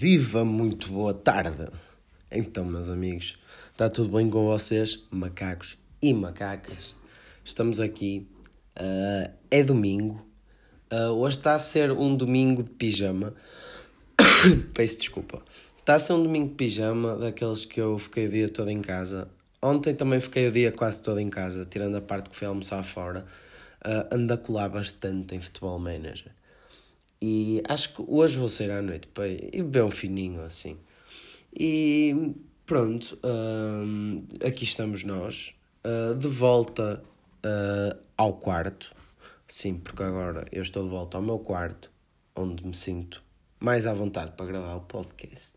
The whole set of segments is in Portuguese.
Viva, muito boa tarde! Então, meus amigos, está tudo bem com vocês, macacos e macacas? Estamos aqui, uh, é domingo, uh, hoje está a ser um domingo de pijama. Peço desculpa. Está a ser um domingo de pijama, daqueles que eu fiquei o dia todo em casa. Ontem também fiquei o dia quase todo em casa, tirando a parte que fui almoçar fora. Uh, ando a colar bastante em Futebol Manager. E acho que hoje vou sair à noite para ir um fininho assim. E pronto, uh, aqui estamos nós, uh, de volta uh, ao quarto. Sim, porque agora eu estou de volta ao meu quarto, onde me sinto mais à vontade para gravar o podcast.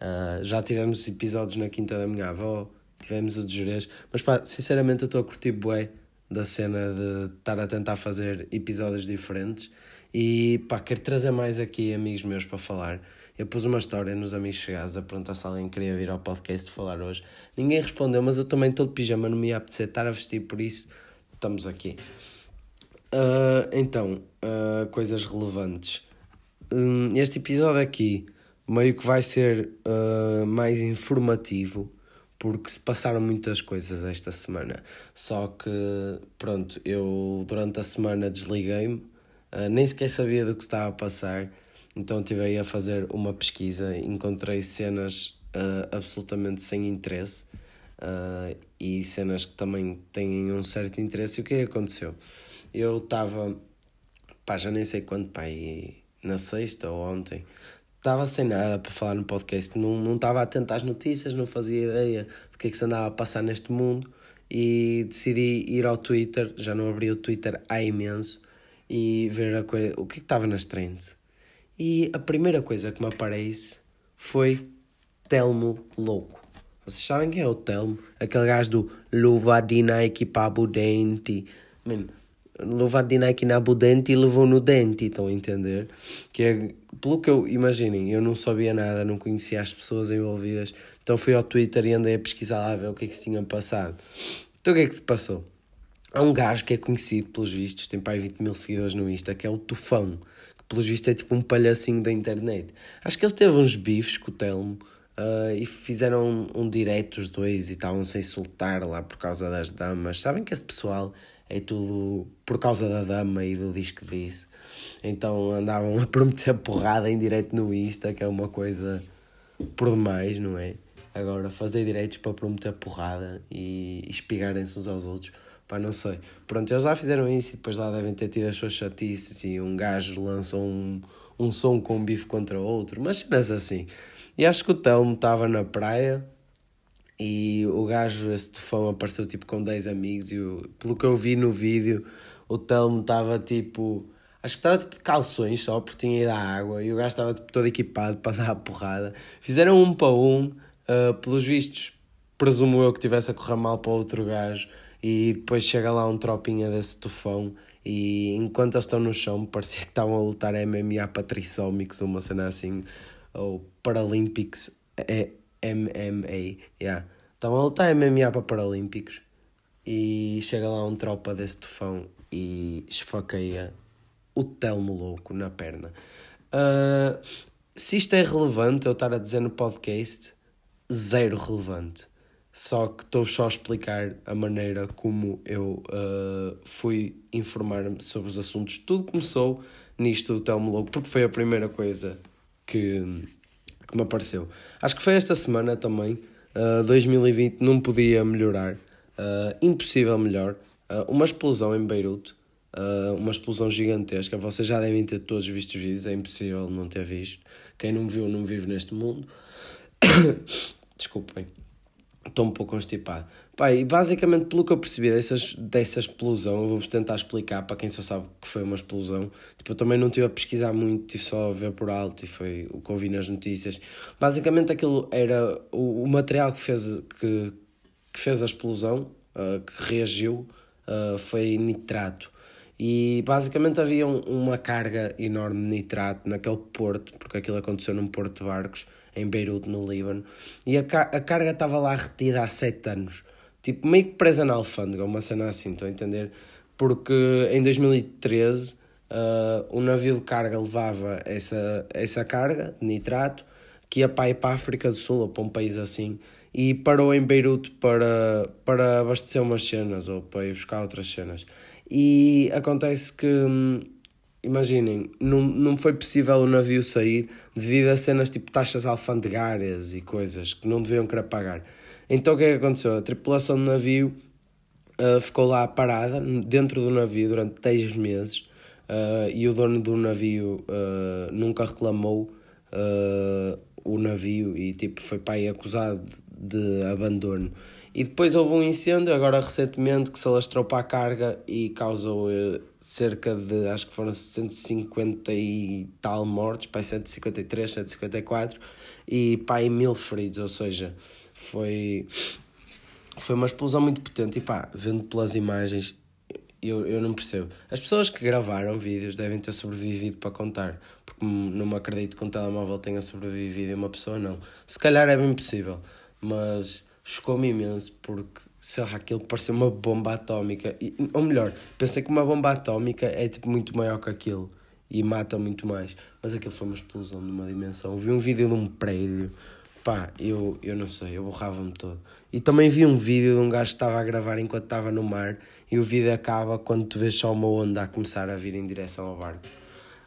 Uh, já tivemos episódios na quinta da minha avó, tivemos o de Jerez, mas pá, sinceramente eu estou a curtir bué da cena de estar a tentar fazer episódios diferentes e pá, quero trazer mais aqui amigos meus para falar. Eu pus uma história nos Amigos Chegados a perguntar se alguém queria vir ao podcast falar hoje. Ninguém respondeu, mas eu também estou de pijama, não me ia apetecer estar a vestir, por isso estamos aqui. Uh, então, uh, coisas relevantes. Um, este episódio aqui meio que vai ser uh, mais informativo porque se passaram muitas coisas esta semana. Só que, pronto, eu durante a semana desliguei-me Uh, nem sequer sabia do que estava a passar, então estive aí a fazer uma pesquisa, encontrei cenas uh, absolutamente sem interesse uh, e cenas que também têm um certo interesse. E o que é aconteceu? Eu estava, pá, já nem sei quando, pá, na sexta ou ontem, estava sem nada para falar no podcast, não, não estava atento às notícias, não fazia ideia do que é que se andava a passar neste mundo e decidi ir ao Twitter, já não abri o Twitter há imenso, e ver a coisa, o que estava nas trends. E a primeira coisa que me aparece foi Telmo Louco. Vocês sabem quem é o Telmo? Aquele gajo do luva de Nike para o dente. Man, luva de Nike na dente e levou no dente, estão a entender? Que é, pelo que eu, imaginem, eu não sabia nada, não conhecia as pessoas envolvidas, então fui ao Twitter e andei a pesquisar lá a ver o que é que se tinha passado. Então o que é que se passou? Há um gajo que é conhecido pelos vistos, tem pai 20 mil seguidores no Insta, que é o Tufão, que pelos vistos é tipo um palhacinho da internet. Acho que ele teve uns bifes com o Telmo uh, e fizeram um, um direto os dois e estavam-se a insultar lá por causa das damas. Sabem que esse pessoal é tudo por causa da dama e do disco disse. Então andavam a prometer porrada em direto no Insta, que é uma coisa por demais, não é? Agora, fazer direitos para prometer porrada e espigarem-se uns aos outros Pá, não sei. Pronto, eles lá fizeram isso e depois lá devem ter tido as suas chatices e um gajo lançou um, um som com um bife contra outro, mas cenas assim. E acho que o Telmo estava na praia e o gajo, esse tufão, apareceu tipo com 10 amigos e o, pelo que eu vi no vídeo, o Telmo estava tipo. Acho que estava tipo de calções só porque tinha ido à água e o gajo estava tipo todo equipado para andar a porrada. Fizeram um para um, uh, pelos vistos, presumo eu que tivesse a correr mal para outro gajo e depois chega lá um tropinha desse tufão e enquanto eles estão no chão parecia que estavam a lutar MMA Patrissómicos ou uma cena assim ou Paralympics é MMA yeah. estavam a lutar MMA para Paralímpicos. E chega lá um tropa desse tufão e esfaqueia o Telmo louco na perna. Uh, se isto é relevante eu estar a dizer no podcast zero relevante só que estou só a explicar a maneira como eu uh, fui informar-me sobre os assuntos. Tudo começou nisto do Telmo Louco, porque foi a primeira coisa que, que me apareceu. Acho que foi esta semana também. Uh, 2020 não podia melhorar. Uh, impossível melhor. Uma explosão em Beirute. Uma explosão gigantesca. Vocês já devem ter todos visto os vídeos. É impossível não ter visto. Quem não viu, não vive neste mundo. Desculpem estou um pouco constipado. Pá, e basicamente, pelo que eu percebi dessas, dessa explosão, vou-vos tentar explicar para quem só sabe que foi uma explosão. Tipo, eu também não estive a pesquisar muito, tive só a ver por alto e foi o que ouvi nas notícias. Basicamente, aquilo era o, o material que fez, que, que fez a explosão, uh, que reagiu, uh, foi nitrato. E basicamente havia um, uma carga enorme de nitrato naquele porto, porque aquilo aconteceu num porto de barcos em Beirute, no Líbano, e a, a carga estava lá retida há sete anos. Tipo, meio que presa na alfândega, uma cena assim, estou a entender? Porque em 2013 uh, um navio de carga levava essa, essa carga de nitrato, que ia para para a África do Sul ou para um país assim e parou em Beirute para, para abastecer umas cenas ou para ir buscar outras cenas. E acontece que, hum, imaginem, não, não foi possível o navio sair devido a cenas tipo taxas alfandegárias e coisas que não deviam querer pagar. Então o que é que aconteceu? A tripulação do navio uh, ficou lá parada dentro do navio durante 10 meses uh, e o dono do navio uh, nunca reclamou o navio e tipo foi para aí acusado de abandono. E depois houve um incêndio, agora recentemente, que se alastrou para a carga e causou cerca de, acho que foram 150 e tal mortos, para 153, 154, e aí mil feridos, ou seja, foi, foi uma explosão muito potente. E pá, vendo pelas imagens, eu, eu não percebo. As pessoas que gravaram vídeos devem ter sobrevivido para contar, porque não me acredito que um telemóvel tenha sobrevivido e uma pessoa não. Se calhar é bem possível, mas chocou-me imenso porque, sei lá, aquilo parecia uma bomba atómica. E, ou melhor, pensei que uma bomba atómica é tipo muito maior que aquilo e mata muito mais. Mas aquilo foi uma explosão numa dimensão. Vi um vídeo de um prédio pá, eu, eu não sei, eu borrava-me todo. E também vi um vídeo de um gajo que estava a gravar enquanto estava no mar e o vídeo acaba quando tu vês só uma onda a começar a vir em direção ao barco.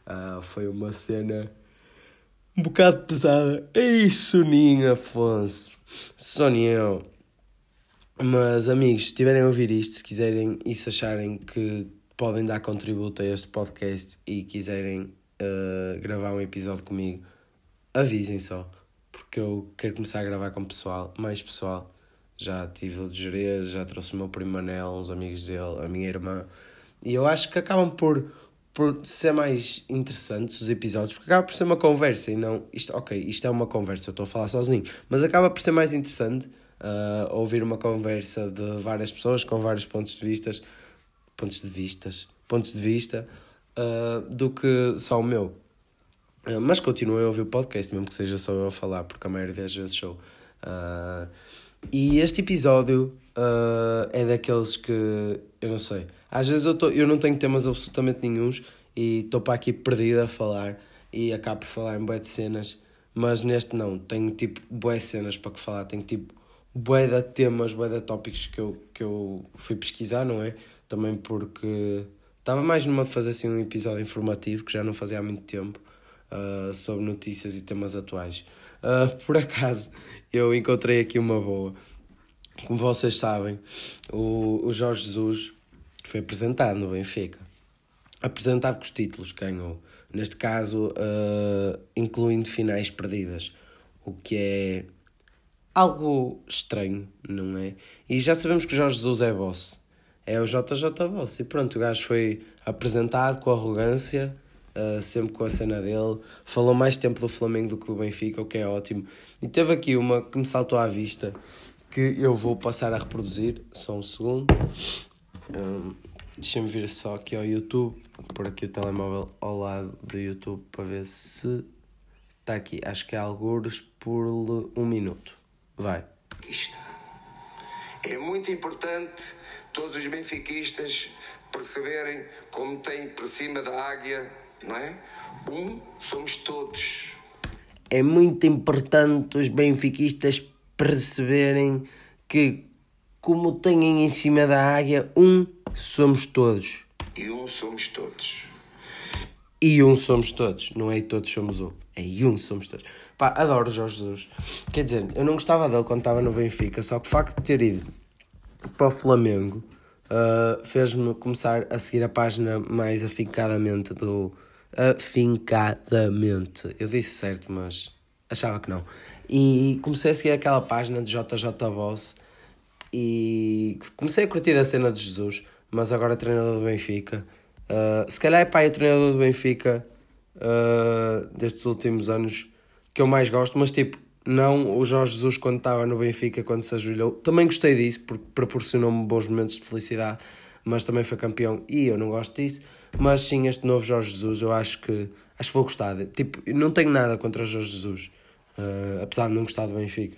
Uh, foi uma cena um bocado pesada. Ei, Soninho Afonso, Soninho. Mas amigos, se estiverem a ouvir isto, se quiserem e se acharem que podem dar contributo a este podcast e quiserem uh, gravar um episódio comigo, avisem só porque eu quero começar a gravar com pessoal, mais pessoal. Já tive o de Jerez, já trouxe o meu primo Manel, uns amigos dele, a minha irmã. E eu acho que acabam por, por ser mais interessantes os episódios, porque acaba por ser uma conversa e não. Isto, ok, isto é uma conversa, eu estou a falar sozinho, mas acaba por ser mais interessante uh, ouvir uma conversa de várias pessoas com vários pontos de vista, pontos de vistas, pontos de vista, uh, do que só o meu. Uh, mas continuem a ouvir o podcast, mesmo que seja só eu a falar, porque a maioria das vezes sou. Uh, e este episódio é daqueles que eu não sei. Às vezes eu, tô, eu não tenho temas absolutamente nenhums e estou para aqui perdido a falar e acabo por falar em bué de cenas, mas neste não. Tenho tipo bué cenas para que falar, tenho tipo bué de temas, bué de tópicos que eu, que eu fui pesquisar, não é? Também porque estava mais numa de fazer assim um episódio informativo que já não fazia há muito tempo uh, sobre notícias e temas atuais. Uh, por acaso, eu encontrei aqui uma boa. Como vocês sabem, o, o Jorge Jesus foi apresentado no Benfica. Apresentado com os títulos que ganhou. Neste caso, uh, incluindo finais perdidas. O que é algo estranho, não é? E já sabemos que o Jorge Jesus é boss. É o JJ Boss. E pronto, o gajo foi apresentado com arrogância uh, sempre com a cena dele. Falou mais tempo do Flamengo do que do Benfica, o que é ótimo. E teve aqui uma que me saltou à vista que eu vou passar a reproduzir. Só um segundo. Um, Deixa-me vir só aqui ao YouTube, por aqui o telemóvel ao lado do YouTube para ver se está aqui. Acho que é algures por um minuto. Vai. Aqui está. É muito importante todos os benfiquistas perceberem como tem por cima da águia não é? Um somos todos. É muito importante os benfiquistas perceberem que, como têm em cima da águia, um somos todos. E um somos todos. E um somos todos, não é e todos somos um, é um somos todos. Pá, adoro Jorge Jesus. Quer dizer, eu não gostava dele quando estava no Benfica, só que o facto de ter ido para o Flamengo uh, fez-me começar a seguir a página mais afincadamente do, afincadamente. Eu disse certo, mas achava que não. E comecei a seguir aquela página de JJ Boss e comecei a curtir a cena de Jesus, mas agora treinador do Benfica. Uh, se calhar é pai o treinador do Benfica uh, destes últimos anos que eu mais gosto, mas tipo, não o Jorge Jesus quando estava no Benfica, quando se ajoelhou. Também gostei disso, porque proporcionou-me bons momentos de felicidade, mas também foi campeão e eu não gosto disso. Mas sim, este novo Jorge Jesus, eu acho que acho que vou gostar. Tipo, não tenho nada contra o Jorge Jesus, uh, apesar de não gostar do Benfica.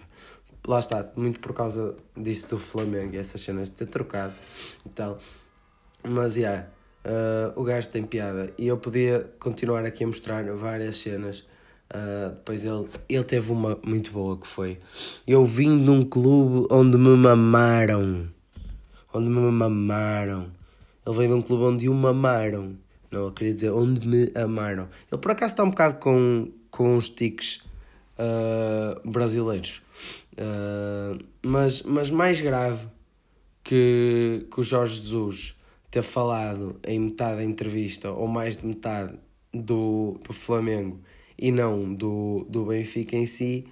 Lá está, muito por causa disso do Flamengo e essas cenas de ter trocado então Mas, yeah, uh, o gajo tem piada. E eu podia continuar aqui a mostrar várias cenas. Uh, depois ele, ele teve uma muito boa que foi Eu vim de um clube onde me mamaram. Onde me mamaram. Ele veio de um clube onde o mamaram. Não, eu queria dizer onde me amaram. Ele por acaso está um bocado com, com os tiques uh, brasileiros. Uh, mas, mas mais grave que, que o Jorge Jesus ter falado em metade da entrevista ou mais de metade do, do Flamengo e não do, do Benfica em si,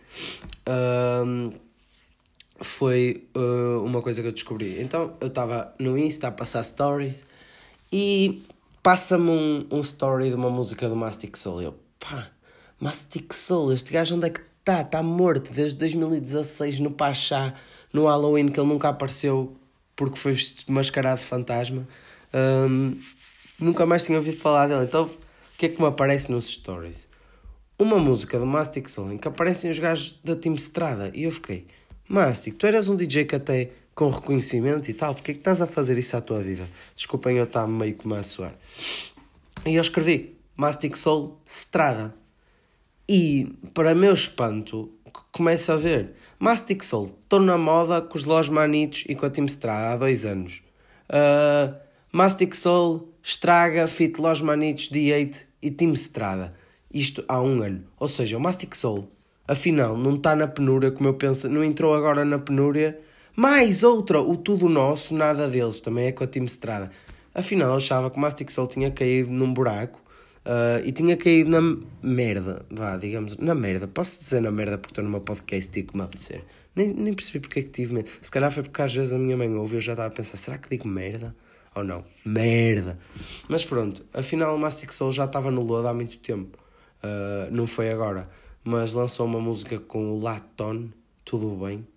um, foi uh, uma coisa que eu descobri. Então eu estava no Insta a passar stories e passa-me um, um story de uma música do Mastic Soul. Eu, pá, Mastic Soul, este gajo onde é que está? Está morto desde 2016 no Pachá, no Halloween, que ele nunca apareceu porque foi mascarado de fantasma. Um, nunca mais tinha ouvido falar dele. Então, o que é que me aparece nos stories? uma música do Mastic Soul em que aparecem os gajos da Team Strada e eu fiquei, Mastic, tu eras um DJ que até com reconhecimento e tal, porque é que estás a fazer isso à tua vida? Desculpem eu estar meio que a suar. E eu escrevi Mastic Soul Strada. E, para meu espanto, começo a ver Mastic Soul, estou na moda com os Los Manitos e com a Team Strada há dois anos. Uh, Mastic Soul, Estraga, Fit Los Manitos, D8 e Team Strada. Isto há um ano. Ou seja, o Mastic Soul, afinal, não está na penúria, como eu penso, não entrou agora na penúria. Mais outra, o Tudo Nosso, nada deles, também é com a Team Estrada. Afinal, achava que o Mastic Soul tinha caído num buraco uh, e tinha caído na merda. Vá, digamos, na merda. Posso dizer na merda porque estou numa podcast e como apetecer. Nem, nem percebi porque é que tive medo. Se calhar foi porque às vezes a minha mãe ouve e eu já estava a pensar: será que digo merda? Ou não? Merda! Mas pronto, afinal o Mastic Soul já estava no lodo há muito tempo. Uh, não foi agora, mas lançou uma música com o Laton, tudo bem,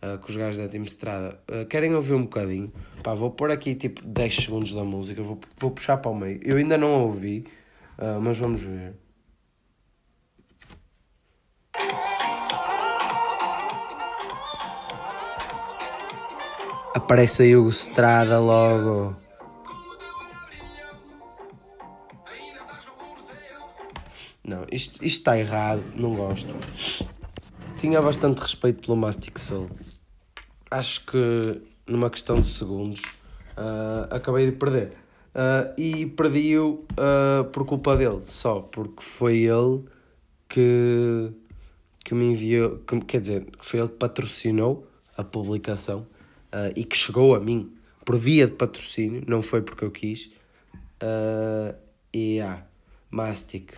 uh, com os gajos da Team Estrada. Uh, querem ouvir um bocadinho? Pá, vou pôr aqui tipo 10 segundos da música, vou, vou puxar para o meio. Eu ainda não a ouvi, mas vamos ver. Aparece aí o Estrada logo. Não, isto, isto está errado, não gosto. Tinha bastante respeito pelo Mastic Soul. Acho que numa questão de segundos uh, acabei de perder. Uh, e perdi-o uh, por culpa dele, só porque foi ele que, que me enviou, que, quer dizer, foi ele que patrocinou a publicação e que chegou a mim por via de patrocínio, não foi porque eu quis. e ah, Mastic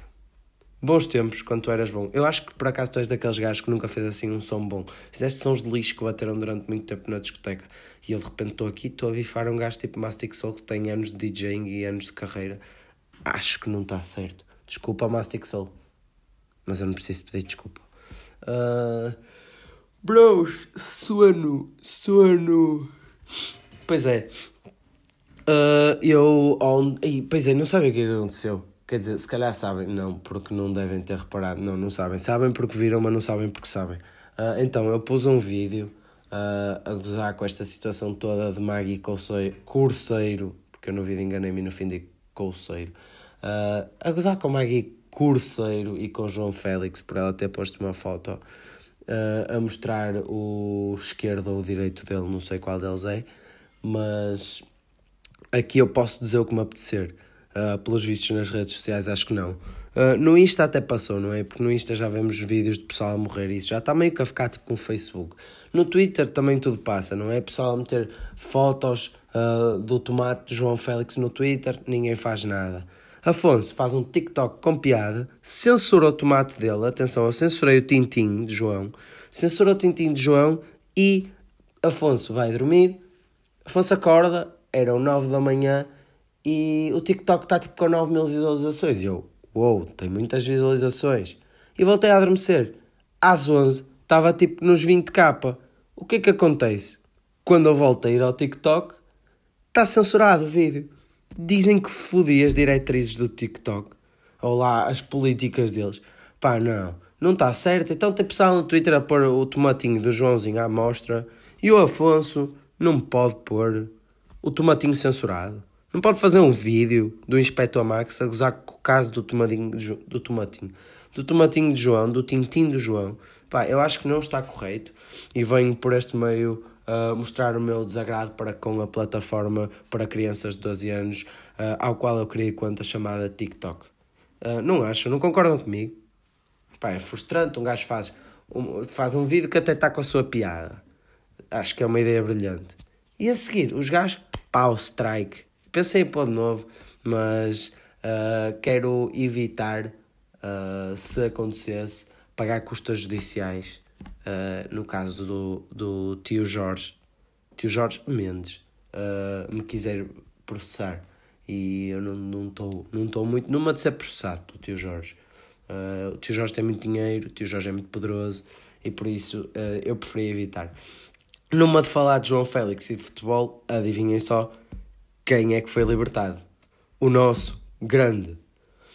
Bons tempos, quando tu eras bom. Eu acho que por acaso tu és daqueles gajos que nunca fez assim um som bom. Fizeste sons de lixo que bateram durante muito tempo na discoteca. E eu de repente estou aqui, estou a bifar um gajo tipo Mastic Soul que tem anos de DJing e anos de carreira. Acho que não está certo. Desculpa, Mastic Soul. Mas eu não preciso pedir desculpa. Uh... Bros, sono, sono. Pois é. Uh, eu. On... pois é, não sabem o que aconteceu. Quer dizer, se calhar sabem, não, porque não devem ter reparado, não, não sabem. Sabem porque viram, mas não sabem porque sabem. Uh, então, eu pus um vídeo uh, a gozar com esta situação toda de Maggie Couceiro, Curseiro, porque eu no vídeo enganei-me no fim de Couceiro, uh, a gozar com Maggie Curseiro e com João Félix, por ela ter posto uma foto a mostrar o esquerdo ou o direito dele, não sei qual deles é, mas aqui eu posso dizer o que me apetecer. Uh, pelos vistos nas redes sociais, acho que não. Uh, no Insta até passou, não é? Porque no Insta já vemos vídeos de pessoal a morrer isso já está meio que a ficar tipo no Facebook. No Twitter também tudo passa, não é? Pessoal a meter fotos uh, do tomate de João Félix no Twitter, ninguém faz nada. Afonso faz um TikTok com piada, censura o tomate dele, atenção, eu censurei o Tintim de João, censura o Tintim de João e Afonso vai dormir, Afonso acorda, eram 9 da manhã, e o TikTok está tipo com 9 mil visualizações. E eu, uou, wow, tem muitas visualizações. E voltei a adormecer. Às 11 estava tipo nos 20k. O que é que acontece? Quando eu volto a ir ao TikTok, está censurado o vídeo. Dizem que fodi as diretrizes do TikTok. Ou lá as políticas deles. Pá, não. Não está certo. Então tem pessoal no Twitter a pôr o tomatinho do Joãozinho à mostra. E o Afonso não pode pôr o tomatinho censurado. Não pode fazer um vídeo do Inspector Max a gozar com o caso do tomatinho, do tomatinho, do tomatinho de João, do tintim do João, pá, eu acho que não está correto e venho por este meio uh, mostrar o meu desagrado para com a plataforma para crianças de 12 anos, uh, ao qual eu criei conta chamada TikTok. Uh, não acham? Não concordam comigo? Pá, é frustrante, um gajo faz um, faz um vídeo que até está com a sua piada. Acho que é uma ideia brilhante. E a seguir, os gajos, pau, strike. Pensei em pôr de novo, mas uh, quero evitar, uh, se acontecesse, pagar custas judiciais. Uh, no caso do, do tio Jorge, tio Jorge Mendes, me quiser processar. E eu não estou não não muito numa de ser processado pelo tio Jorge. O tio Jorge tem muito dinheiro, o tio Jorge é muito poderoso e por isso eu preferi evitar. Numa de falar de João Félix e de futebol, adivinhem só quem é que foi libertado. O nosso grande,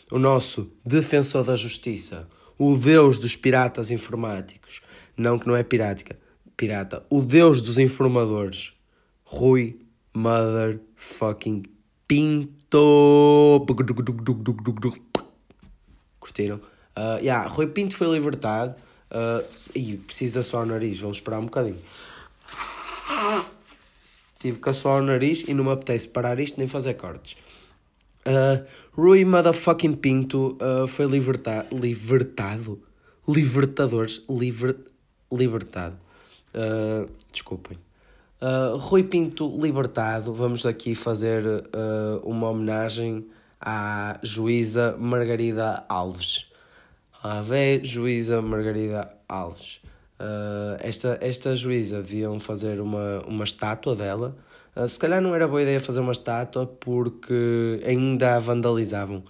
o nosso defensor da justiça, o deus dos piratas informáticos. Não que não é pirática, pirata, o deus dos informadores. Rui Motherfucking Pinto. Curtiram? Uh, yeah, Rui Pinto foi libertado. Uh, e precisa só o nariz, vamos esperar um bocadinho. Tive que assoar o nariz e não me apetece parar isto nem fazer cortes. Uh, Rui Motherfucking Pinto uh, foi liberta libertado. Libertadores. Liber libertado. Uh, desculpem. Uh, Rui Pinto libertado. Vamos aqui fazer uma homenagem à juíza Margarida Alves. A vé juíza Margarida Alves. Uh, esta, esta juíza deviam fazer uma, uma estátua dela. Uh, se calhar não era boa ideia fazer uma estátua porque ainda a vandalizavam,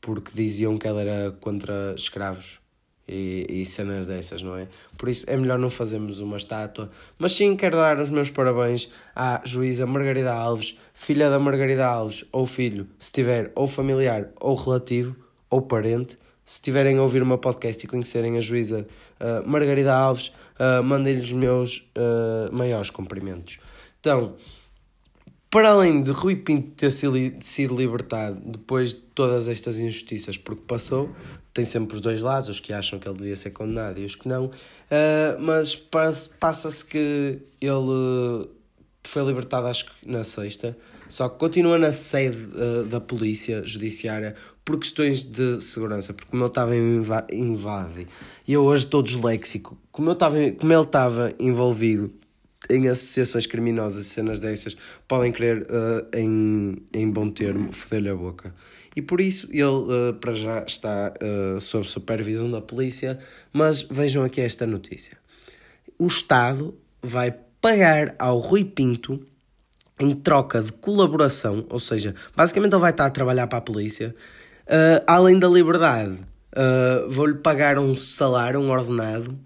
porque diziam que ela era contra escravos e, e cenas dessas, não é? Por isso é melhor não fazermos uma estátua. Mas sim, quero dar os meus parabéns à juíza Margarida Alves, filha da Margarida Alves, ou filho, se tiver ou familiar ou relativo ou parente. Se tiverem a ouvir uma podcast e conhecerem a juíza uh, Margarida Alves, uh, mandem-lhe os meus uh, maiores cumprimentos. Então, para além de Rui Pinto ter sido libertado depois de todas estas injustiças porque passou, tem sempre os dois lados, os que acham que ele devia ser condenado e os que não, uh, mas passa-se que ele foi libertado acho que na sexta, só que continua na sede uh, da polícia judiciária por questões de segurança, porque como ele estava invade, e eu hoje estou disléxico, como, eu estava, como ele estava envolvido em associações criminosas e cenas dessas, podem querer uh, em, em bom termo foder-lhe a boca. E por isso ele, uh, para já, está uh, sob supervisão da polícia. Mas vejam aqui esta notícia: o Estado vai pagar ao Rui Pinto em troca de colaboração, ou seja, basicamente ele vai estar a trabalhar para a polícia, uh, além da liberdade. Vou-lhe pagar um salário, um ordenado,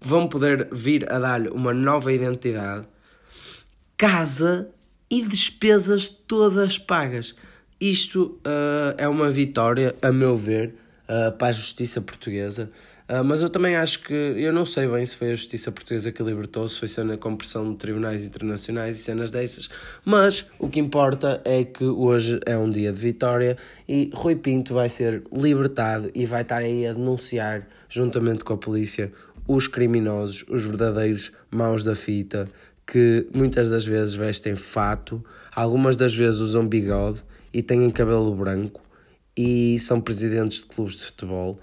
vão poder vir a dar-lhe uma nova identidade, casa e despesas todas pagas. Isto uh, é uma vitória, a meu ver, uh, para a justiça portuguesa. Uh, mas eu também acho que, eu não sei bem se foi a justiça portuguesa que libertou, se foi cena com pressão de tribunais internacionais e cenas dessas, mas o que importa é que hoje é um dia de vitória e Rui Pinto vai ser libertado e vai estar aí a denunciar, juntamente com a polícia, os criminosos, os verdadeiros maus da fita, que muitas das vezes vestem fato, algumas das vezes usam bigode e têm cabelo branco e são presidentes de clubes de futebol.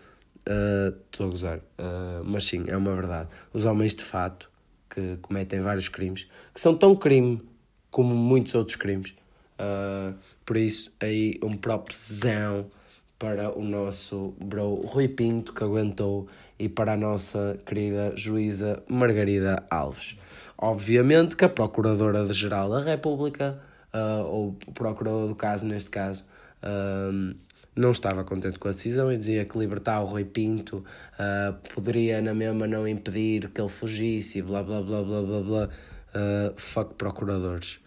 Uh, estou uh, a gozar, uh, mas sim, é uma verdade. Os homens de fato que cometem vários crimes, que são tão crime como muitos outros crimes. Uh, por isso, aí um próprio zão para o nosso bro Rui Pinto que aguentou e para a nossa querida juíza Margarida Alves. Obviamente que a Procuradora-Geral da República uh, ou o procurador do caso, neste caso, uh, não estava contente com a decisão e dizia que libertar o Rui Pinto uh, poderia na mesma não impedir que ele fugisse e blá blá blá blá blá blá. Uh, fuck procuradores.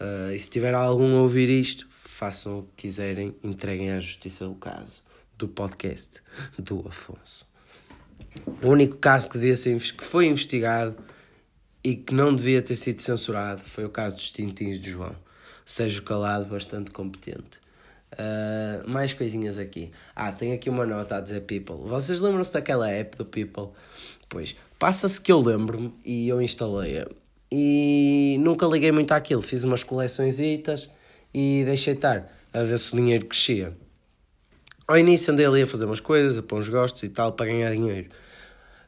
Uh, e se tiver algum a ouvir isto, façam o que quiserem, entreguem à justiça o caso do podcast do Afonso. O único caso que, devia ser, que foi investigado e que não devia ter sido censurado foi o caso dos tintins de João. Seja calado bastante competente. Uh, mais coisinhas aqui. Ah, tem aqui uma nota a dizer People. Vocês lembram-se daquela app do People? Pois, passa-se que eu lembro-me e eu instalei-a. E nunca liguei muito àquilo. Fiz umas coleções e deixei estar a ver se o dinheiro crescia. Ao início andei ali a fazer umas coisas, a pôr uns gostos e tal, para ganhar dinheiro.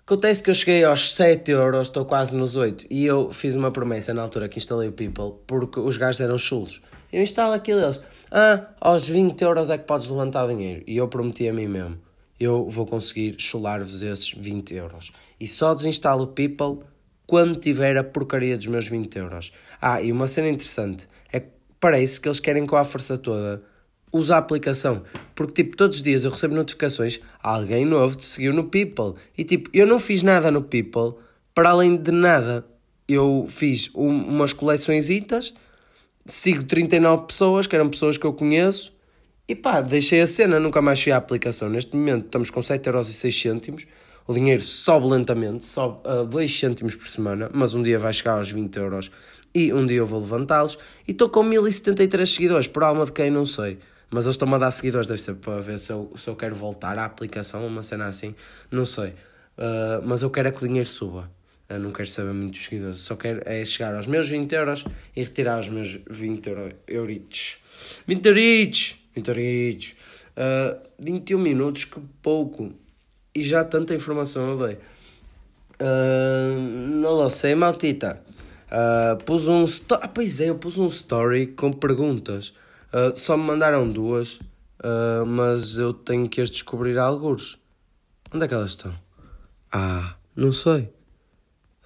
Acontece que eu cheguei aos 7 euros, estou quase nos 8, e eu fiz uma promessa na altura que instalei o People, porque os gajos eram chulos. Eu instalo aquilo deles, ah, aos 20 euros é que podes levantar dinheiro. E eu prometi a mim mesmo, eu vou conseguir chular-vos esses 20 euros. E só desinstalo o People quando tiver a porcaria dos meus 20 euros. Ah, e uma cena interessante, é que parece que eles querem com a força toda usa a aplicação. Porque, tipo, todos os dias eu recebo notificações, alguém novo te seguiu no People. E, tipo, eu não fiz nada no People, para além de nada. Eu fiz um, umas coleçõezitas, sigo 39 pessoas, que eram pessoas que eu conheço, e pá, deixei a cena, nunca mais fui à aplicação. Neste momento estamos com 7,06€. O dinheiro sobe lentamente, sobe a 2 cêntimos por semana, mas um dia vai chegar aos 20 euros e um dia eu vou levantá-los. E estou com 1073 seguidores, por alma de quem não sei. Mas eles estão-me a dar seguidores, deve ser para ver se eu, se eu quero voltar à aplicação, uma cena assim, não sei. Uh, mas eu quero é que o dinheiro suba. Eu não quero saber muito dos seguidores, só quero é chegar aos meus 20 euros e retirar os meus 20 euro, euritos. 20 euritos! 20 euritos! Uh, 21 minutos, que pouco. E já tanta informação eu dei. Uh, não sei, maltita. Uh, pus um. Ah, pois é, eu pus um story com perguntas. Uh, só me mandaram duas, uh, mas eu tenho que as descobrir alguns. Onde é que elas estão? Ah, não sei.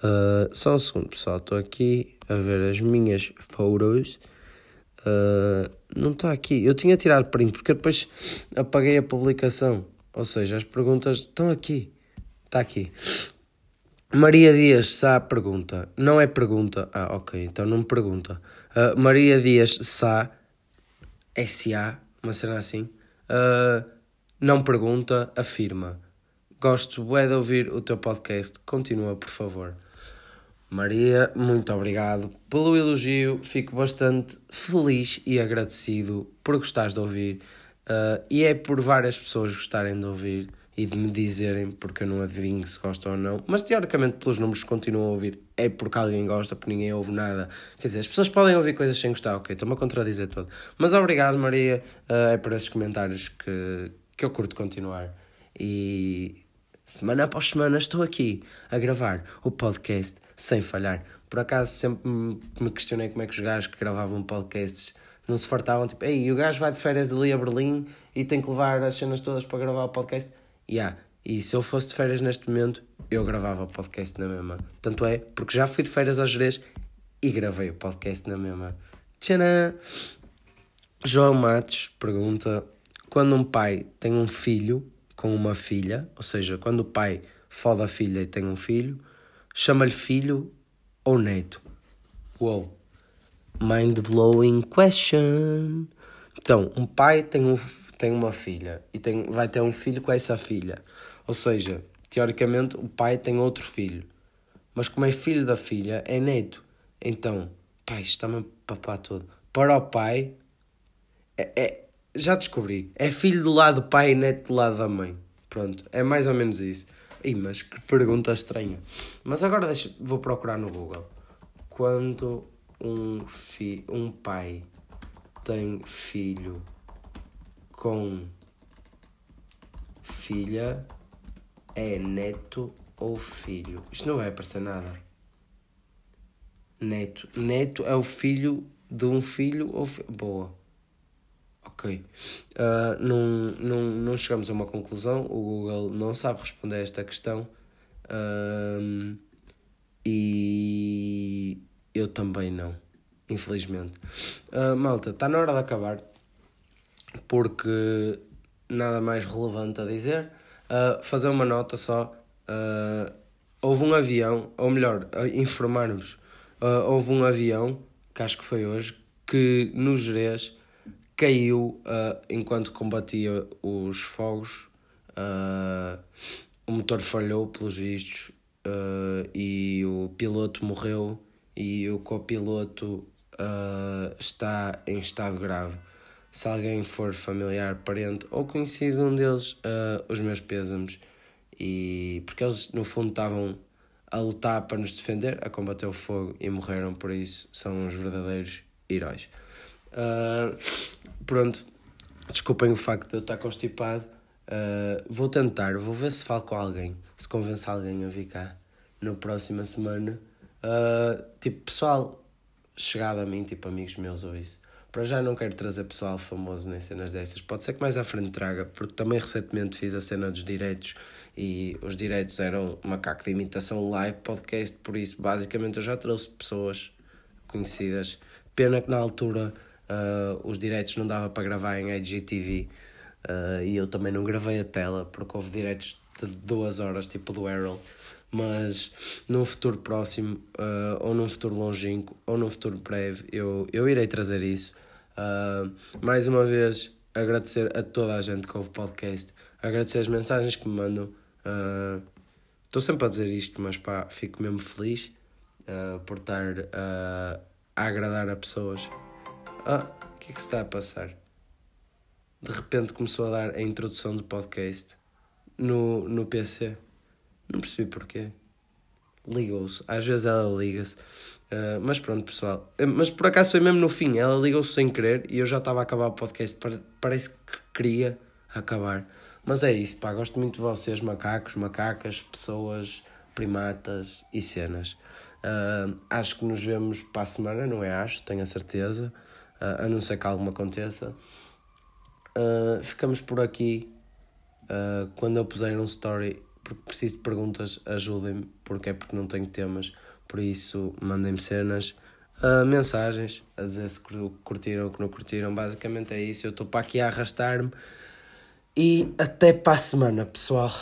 Uh, só um segundo, pessoal. Estou aqui a ver as minhas fotos. Uh, não está aqui. Eu tinha tirado print porque depois apaguei a publicação. Ou seja, as perguntas estão aqui. Está aqui. Maria Dias Sá pergunta. Não é pergunta. Ah, ok. Então não me pergunta. Uh, Maria Dias Sá SA, uma cena assim, uh, não pergunta, afirma. Gosto é de ouvir o teu podcast, continua por favor. Maria, muito obrigado pelo elogio, fico bastante feliz e agradecido por gostares de ouvir uh, e é por várias pessoas gostarem de ouvir e de me dizerem, porque eu não adivinho se gostam ou não, mas teoricamente pelos números que continuam a ouvir é porque alguém gosta, porque ninguém ouve nada. Quer dizer, as pessoas podem ouvir coisas sem gostar, ok, estou-me a contradizer todo. Mas obrigado, Maria, uh, é por esses comentários que, que eu curto continuar. E semana após semana estou aqui a gravar o podcast sem falhar. Por acaso sempre me questionei como é que os gajos que gravavam podcasts não se fartavam, tipo, ei, o gajo vai de férias ali a Berlim e tem que levar as cenas todas para gravar o podcast Yeah. E se eu fosse de férias neste momento, eu gravava o podcast na mesma. Tanto é, porque já fui de férias ao Jerez e gravei o podcast na mesma. Tchanã! João Matos pergunta: quando um pai tem um filho com uma filha, ou seja, quando o pai foda a filha e tem um filho, chama-lhe filho ou neto? Uou! Mind blowing question! Então, um pai tem um, tem uma filha e tem, vai ter um filho com essa filha. Ou seja, teoricamente o pai tem outro filho. Mas como é filho da filha, é neto. Então, pai, está-me a papar todo. Para o pai, é, é, já descobri. É filho do lado do pai e neto do lado da mãe. Pronto, é mais ou menos isso. Ih, mas que pergunta estranha. Mas agora deixa, vou procurar no Google. Quando um, fi, um pai tem filho com filha é neto ou filho. Isto não vai aparecer nada. Neto. Neto é o filho de um filho ou. Boa. Ok. Uh, não, não, não chegamos a uma conclusão. O Google não sabe responder a esta questão. Uh, e eu também não. Infelizmente. Uh, malta, está na hora de acabar porque nada mais relevante a dizer. Uh, fazer uma nota só. Uh, houve um avião, ou melhor, informar-vos, uh, houve um avião, que acho que foi hoje, que no Jerez caiu enquanto combatia os fogos. o motor falhou, pelos vistos, e o piloto morreu e o copiloto está em estado grave. Se alguém for familiar, parente ou conhecido um deles, uh, os meus pêsames. E porque eles no fundo estavam a lutar para nos defender, a combater o fogo e morreram por isso, são os verdadeiros heróis. Uh, pronto, desculpem o facto de eu estar constipado. Uh, vou tentar, vou ver se falo com alguém, se convence alguém a vir cá na próxima semana. Uh, tipo, pessoal chegado a mim, tipo amigos meus ou isso. Para já não quero trazer pessoal famoso nem cenas dessas. Pode ser que mais à frente traga, porque também recentemente fiz a cena dos direitos e os direitos eram macaco de imitação live podcast, por isso basicamente eu já trouxe pessoas conhecidas. Pena que na altura uh, os direitos não dava para gravar em IGTV uh, e eu também não gravei a tela porque houve direitos de duas horas, tipo do Errol mas num futuro próximo, uh, ou num futuro longínquo, ou num futuro breve, eu, eu irei trazer isso. Uh, mais uma vez, agradecer a toda a gente que ouve o podcast, agradecer as mensagens que me mandam. Estou uh, sempre a dizer isto, mas pá, fico mesmo feliz por estar a agradar a pessoas. Ah, o que é que se está a passar? De repente começou a dar a introdução do podcast no, no PC. Não percebi porquê. Ligou-se. Às vezes ela liga-se. Uh, mas pronto, pessoal. Uh, mas por acaso foi mesmo no fim. Ela ligou-se sem querer e eu já estava a acabar o podcast. Parece que queria acabar. Mas é isso, pá. Gosto muito de vocês, macacos, macacas, pessoas, primatas e cenas. Uh, acho que nos vemos para a semana, não é? Acho, tenho a certeza. Uh, a não ser que algo aconteça. Uh, ficamos por aqui. quando eu puser um story porque preciso de perguntas, ajudem-me, porque é porque não tenho temas, por isso mandem-me cenas, uh, mensagens, a dizer se curtiram ou que não curtiram, basicamente é isso, eu estou para aqui a arrastar-me e até para a semana, pessoal.